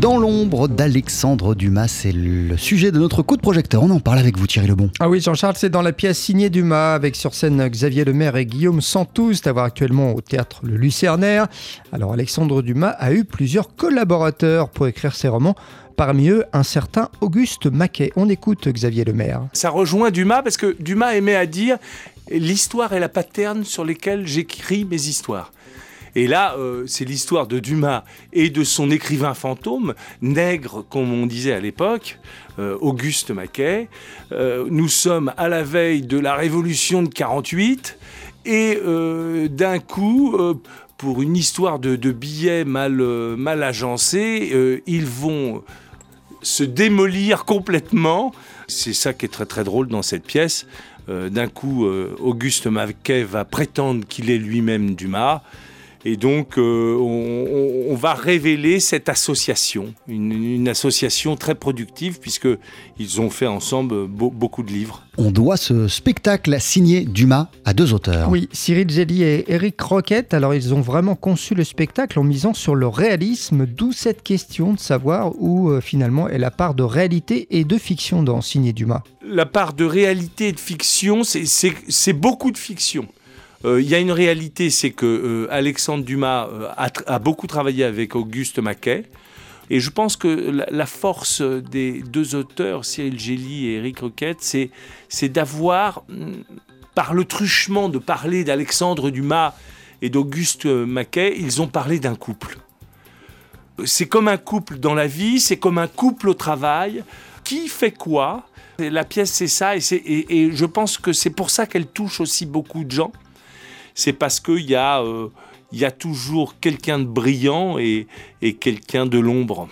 Dans l'ombre d'Alexandre Dumas, c'est le sujet de notre coup de projecteur. On en parle avec vous Thierry Lebon. Ah oui Jean-Charles, c'est dans la pièce signée Dumas avec sur scène Xavier Lemaire et Guillaume Santous, d'avoir actuellement au théâtre Le Lucernaire. Alors Alexandre Dumas a eu plusieurs collaborateurs pour écrire ses romans. Parmi eux, un certain Auguste Maquet. On écoute Xavier Lemaire. Ça rejoint Dumas parce que Dumas aimait à dire l'histoire est la paterne sur laquelle j'écris mes histoires. Et là, euh, c'est l'histoire de Dumas et de son écrivain fantôme, nègre, comme on disait à l'époque, euh, Auguste Maquet. Euh, nous sommes à la veille de la Révolution de 48 et d'un coup, pour une histoire de, billets mal, mal agencés, ils vont se démolir complètement. C'est ça qui est très très drôle dans cette pièce. D'un coup, Auguste Maquet va prétendre qu'il est lui-même Dumas. Et donc, euh, on, va révéler cette association, une, association très productive, puisqu'ils ont fait ensemble beaucoup de livres. On doit ce spectacle signé Dumas à deux auteurs. Oui, Cyril Gelli et Eric Roquette. Alors, ils ont vraiment conçu le spectacle en misant sur le réalisme, d'où cette question de savoir où euh, finalement est la part de réalité et de fiction dans Signé Dumas. La part de réalité et de fiction, c'est beaucoup de fiction. Euh, il y a une réalité, c'est que euh, Alexandre Dumas euh, a, beaucoup travaillé avec Auguste Maquet. Et je pense que la, force des deux auteurs, Cyril Gély et Eric Roquette, c'est d'avoir, mm, par le truchement de parler d'Alexandre Dumas et d'Auguste Maquet, ils ont parlé d'un couple. C'est comme un couple dans la vie, c'est comme un couple au travail. Qui fait quoi? La pièce, c'est ça, et, et je pense que c'est pour ça qu'elle touche aussi beaucoup de gens c'est parce qu'il y, a, euh, y a toujours quelqu'un de brillant et, quelqu'un de l'ombre.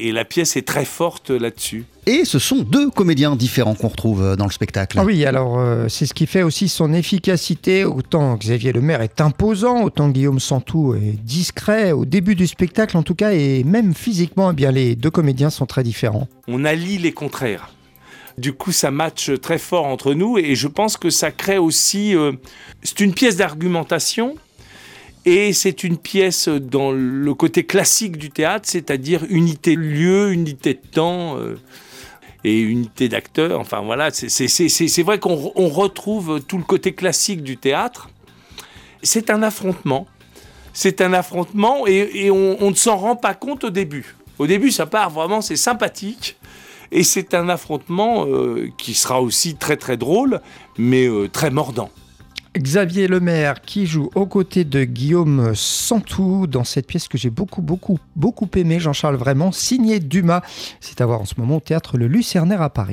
Et la pièce est très forte là-dessus. Et ce sont deux comédiens différents qu'on retrouve euh, dans le spectacle. Ah oui, alors euh, c'est ce qui fait aussi son efficacité. Autant Xavier Lemaire est imposant, autant Guillaume Santou est discret au début du spectacle en tout cas, et même physiquement, eh bien les deux comédiens sont très différents. On allie les contraires. Du coup, ça match très fort entre nous et je pense que ça crée aussi. Euh, c'est une pièce d'argumentation et c'est une pièce dans le côté classique du théâtre, c'est-à-dire unité de lieu, unité de temps. Euh, et unité d'acteurs, enfin voilà, c'est vrai qu'on retrouve tout le côté classique du théâtre. C'est un affrontement, c'est un affrontement et, on ne s'en rend pas compte au début. Au début, ça part vraiment, c'est sympathique. Et c'est un affrontement euh, qui sera aussi très très drôle, mais euh, très mordant. Xavier Lemaire qui joue aux côtés de Guillaume Santou dans cette pièce que j'ai beaucoup beaucoup beaucoup aimé Jean-Charles vraiment signé Dumas. C'est à voir en ce moment au théâtre Le Lucernaire à Paris.